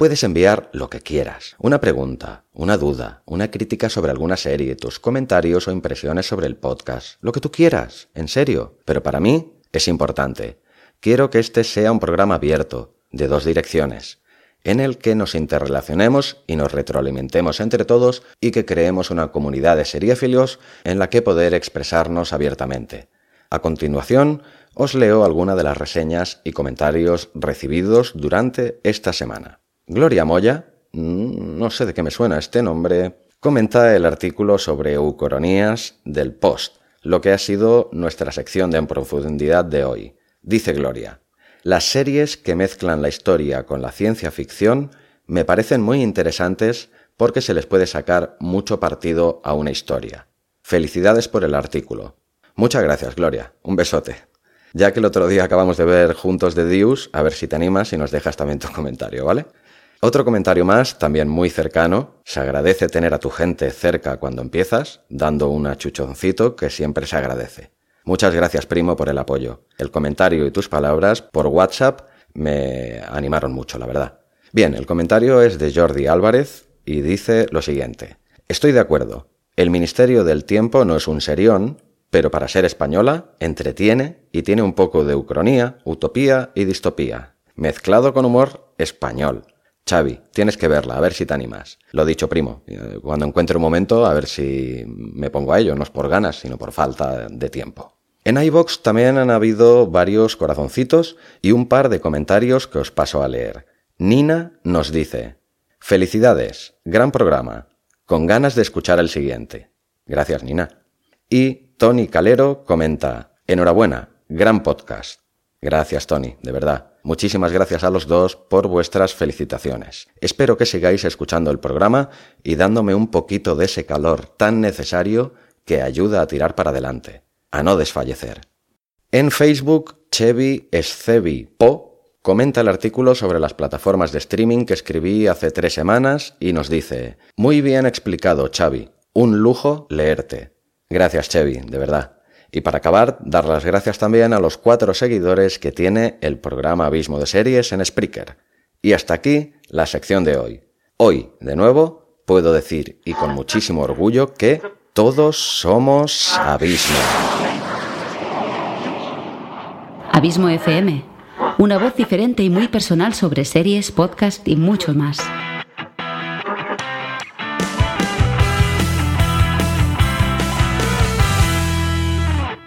Puedes enviar lo que quieras, una pregunta, una duda, una crítica sobre alguna serie, tus comentarios o impresiones sobre el podcast, lo que tú quieras, en serio. Pero para mí es importante. Quiero que este sea un programa abierto, de dos direcciones en el que nos interrelacionemos y nos retroalimentemos entre todos y que creemos una comunidad de seriéfilos en la que poder expresarnos abiertamente. A continuación, os leo alguna de las reseñas y comentarios recibidos durante esta semana. Gloria Moya, mm, no sé de qué me suena este nombre, comenta el artículo sobre eucoronías del Post, lo que ha sido nuestra sección de en profundidad de hoy. Dice Gloria, las series que mezclan la historia con la ciencia ficción me parecen muy interesantes porque se les puede sacar mucho partido a una historia. Felicidades por el artículo. Muchas gracias, Gloria. Un besote. Ya que el otro día acabamos de ver juntos de Dios, a ver si te animas y nos dejas también tu comentario, ¿vale? Otro comentario más, también muy cercano. Se agradece tener a tu gente cerca cuando empiezas, dando un achuchoncito que siempre se agradece. Muchas gracias, primo, por el apoyo. El comentario y tus palabras por WhatsApp me animaron mucho, la verdad. Bien, el comentario es de Jordi Álvarez y dice lo siguiente. Estoy de acuerdo. El Ministerio del Tiempo no es un serión, pero para ser española, entretiene y tiene un poco de ucronía, utopía y distopía, mezclado con humor español. Xavi, tienes que verla, a ver si te animas. Lo dicho, primo, eh, cuando encuentre un momento, a ver si me pongo a ello, no es por ganas, sino por falta de tiempo. En iVox también han habido varios corazoncitos y un par de comentarios que os paso a leer. Nina nos dice, Felicidades, gran programa, con ganas de escuchar el siguiente. Gracias, Nina. Y Tony Calero comenta, Enhorabuena, gran podcast. Gracias, Tony, de verdad. Muchísimas gracias a los dos por vuestras felicitaciones. Espero que sigáis escuchando el programa y dándome un poquito de ese calor tan necesario que ayuda a tirar para adelante, a no desfallecer. En Facebook, Chevy Po comenta el artículo sobre las plataformas de streaming que escribí hace tres semanas y nos dice, muy bien explicado, Xavi, un lujo leerte. Gracias, Chevy, de verdad. Y para acabar, dar las gracias también a los cuatro seguidores que tiene el programa Abismo de Series en Spreaker. Y hasta aquí la sección de hoy. Hoy, de nuevo, puedo decir, y con muchísimo orgullo, que todos somos Abismo. Abismo FM, una voz diferente y muy personal sobre series, podcast y mucho más.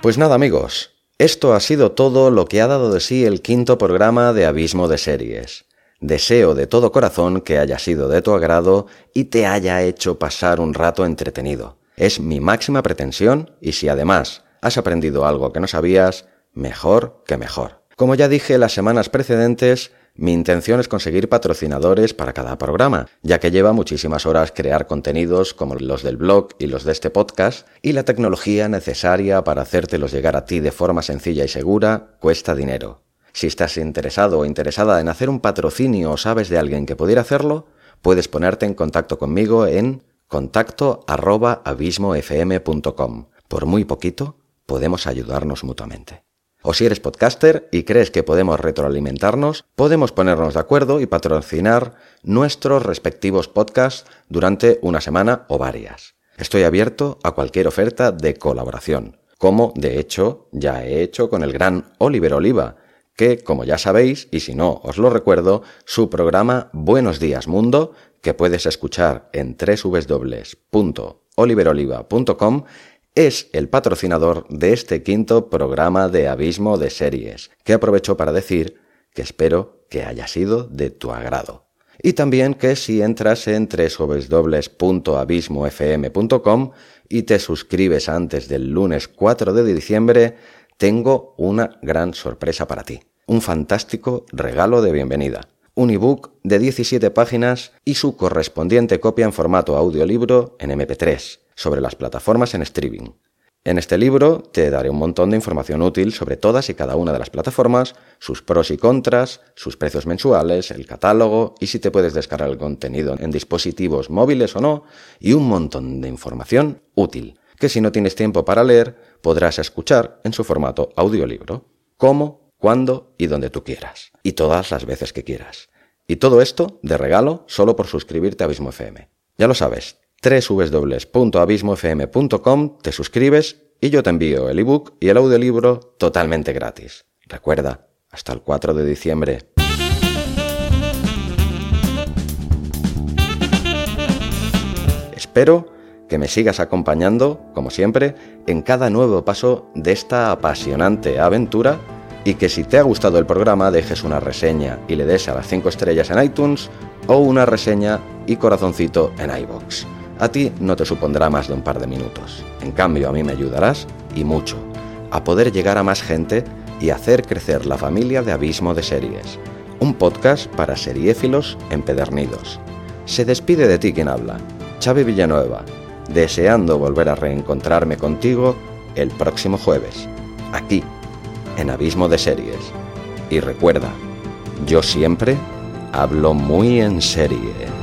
Pues nada amigos, esto ha sido todo lo que ha dado de sí el quinto programa de Abismo de Series. Deseo de todo corazón que haya sido de tu agrado y te haya hecho pasar un rato entretenido. Es mi máxima pretensión y si además has aprendido algo que no sabías, mejor que mejor. Como ya dije las semanas precedentes, mi intención es conseguir patrocinadores para cada programa, ya que lleva muchísimas horas crear contenidos como los del blog y los de este podcast, y la tecnología necesaria para hacértelos llegar a ti de forma sencilla y segura cuesta dinero. Si estás interesado o interesada en hacer un patrocinio o sabes de alguien que pudiera hacerlo, puedes ponerte en contacto conmigo en contacto Por muy poquito podemos ayudarnos mutuamente. O si eres podcaster y crees que podemos retroalimentarnos, podemos ponernos de acuerdo y patrocinar nuestros respectivos podcasts durante una semana o varias. Estoy abierto a cualquier oferta de colaboración, como de hecho ya he hecho con el gran Oliver Oliva, que, como ya sabéis, y si no os lo recuerdo, su programa Buenos Días Mundo, que puedes escuchar en www.oliveroliva.com, es el patrocinador de este quinto programa de Abismo de Series, que aprovecho para decir que espero que haya sido de tu agrado. Y también que si entras en www.abismofm.com y te suscribes antes del lunes 4 de diciembre, tengo una gran sorpresa para ti. Un fantástico regalo de bienvenida. Un ebook de 17 páginas y su correspondiente copia en formato audiolibro en MP3 sobre las plataformas en streaming. En este libro te daré un montón de información útil sobre todas y cada una de las plataformas, sus pros y contras, sus precios mensuales, el catálogo y si te puedes descargar el contenido en dispositivos móviles o no, y un montón de información útil, que si no tienes tiempo para leer, podrás escuchar en su formato audiolibro, como, cuando y donde tú quieras, y todas las veces que quieras. Y todo esto de regalo solo por suscribirte a Abismo FM. Ya lo sabes, www.abismofm.com, te suscribes y yo te envío el ebook y el audiolibro totalmente gratis. Recuerda, hasta el 4 de diciembre. Espero que me sigas acompañando, como siempre, en cada nuevo paso de esta apasionante aventura y que si te ha gustado el programa dejes una reseña y le des a las 5 estrellas en iTunes o una reseña y corazoncito en iBox a ti no te supondrá más de un par de minutos. En cambio, a mí me ayudarás, y mucho, a poder llegar a más gente y hacer crecer la familia de Abismo de Series, un podcast para seriéfilos empedernidos. Se despide de ti quien habla, Xavi Villanueva, deseando volver a reencontrarme contigo el próximo jueves, aquí, en Abismo de Series. Y recuerda, yo siempre hablo muy en serie.